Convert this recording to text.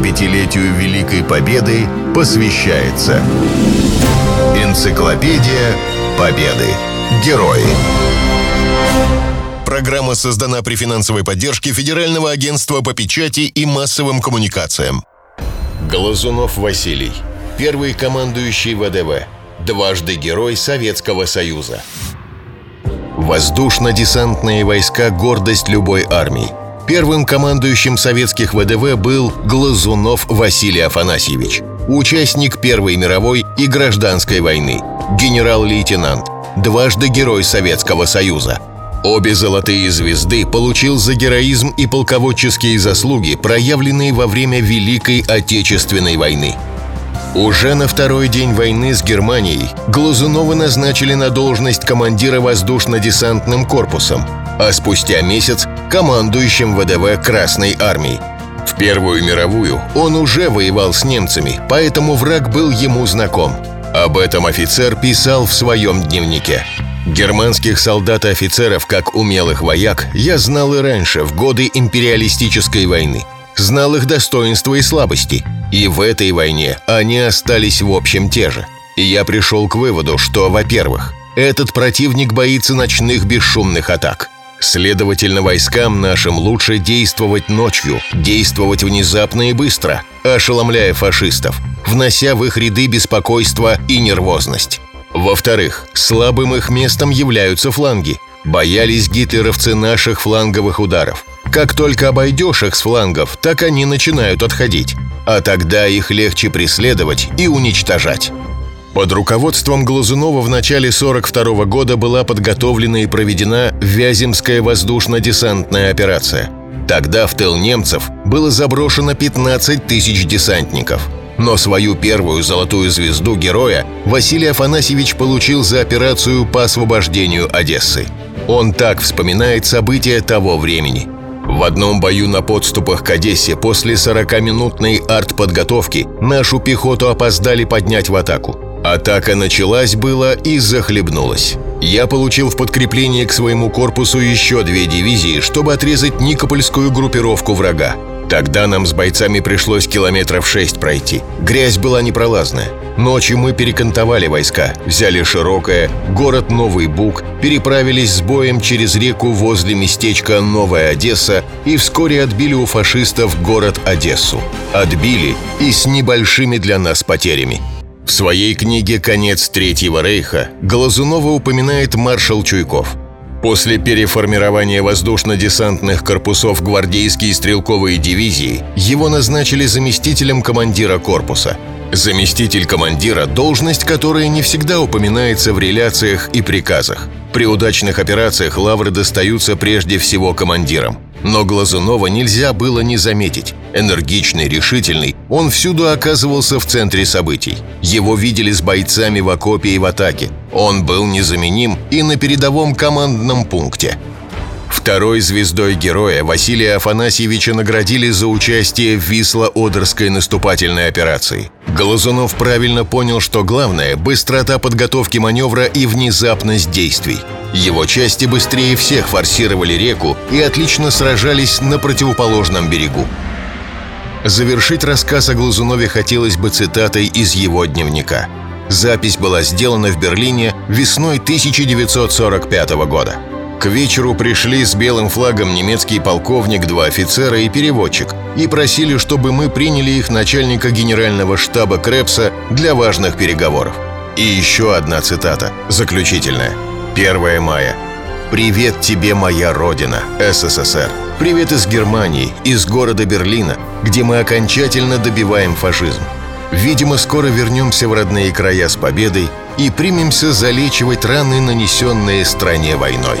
75-летию Великой Победы посвящается Энциклопедия Победы. Герои. Программа создана при финансовой поддержке Федерального агентства по печати и массовым коммуникациям. Глазунов Василий. Первый командующий ВДВ. Дважды Герой Советского Союза. Воздушно-десантные войска – гордость любой армии. Первым командующим советских ВДВ был Глазунов Василий Афанасьевич, участник Первой мировой и гражданской войны, генерал-лейтенант, дважды Герой Советского Союза. Обе золотые звезды получил за героизм и полководческие заслуги, проявленные во время Великой Отечественной войны – уже на второй день войны с Германией Глазунова назначили на должность командира воздушно-десантным корпусом, а спустя месяц – командующим ВДВ Красной Армии. В Первую мировую он уже воевал с немцами, поэтому враг был ему знаком. Об этом офицер писал в своем дневнике. Германских солдат и офицеров, как умелых вояк, я знал и раньше, в годы империалистической войны. Знал их достоинства и слабости – и в этой войне они остались в общем те же. И я пришел к выводу, что, во-первых, этот противник боится ночных бесшумных атак. Следовательно, войскам нашим лучше действовать ночью, действовать внезапно и быстро, ошеломляя фашистов, внося в их ряды беспокойство и нервозность. Во-вторых, слабым их местом являются фланги. Боялись гитлеровцы наших фланговых ударов. Как только обойдешь их с флангов, так они начинают отходить а тогда их легче преследовать и уничтожать. Под руководством Глазунова в начале 42 года была подготовлена и проведена Вяземская воздушно-десантная операция. Тогда в тыл немцев было заброшено 15 тысяч десантников. Но свою первую золотую звезду героя Василий Афанасьевич получил за операцию по освобождению Одессы. Он так вспоминает события того времени – в одном бою на подступах к Одессе после 40-минутной артподготовки нашу пехоту опоздали поднять в атаку. Атака началась было и захлебнулась. Я получил в подкрепление к своему корпусу еще две дивизии, чтобы отрезать Никопольскую группировку врага. Тогда нам с бойцами пришлось километров шесть пройти. Грязь была непролазная. Ночью мы перекантовали войска, взяли Широкое, город Новый Буг, переправились с боем через реку возле местечка Новая Одесса и вскоре отбили у фашистов город Одессу. Отбили и с небольшими для нас потерями. В своей книге «Конец Третьего Рейха» Глазунова упоминает маршал Чуйков – После переформирования воздушно-десантных корпусов гвардейские стрелковые дивизии его назначили заместителем командира корпуса. Заместитель командира – должность, которая не всегда упоминается в реляциях и приказах. При удачных операциях лавры достаются прежде всего командирам – но Глазунова нельзя было не заметить. Энергичный, решительный, он всюду оказывался в центре событий. Его видели с бойцами в окопе и в атаке. Он был незаменим и на передовом командном пункте. Второй звездой героя Василия Афанасьевича наградили за участие в Висло-Одерской наступательной операции. Глазунов правильно понял, что главное – быстрота подготовки маневра и внезапность действий. Его части быстрее всех форсировали реку и отлично сражались на противоположном берегу. Завершить рассказ о Глазунове хотелось бы цитатой из его дневника. Запись была сделана в Берлине весной 1945 года. К вечеру пришли с белым флагом немецкий полковник, два офицера и переводчик и просили, чтобы мы приняли их начальника генерального штаба Крепса для важных переговоров. И еще одна цитата, заключительная. 1 мая. «Привет тебе, моя родина, СССР. Привет из Германии, из города Берлина, где мы окончательно добиваем фашизм. Видимо, скоро вернемся в родные края с победой и примемся залечивать раны, нанесенные стране войной».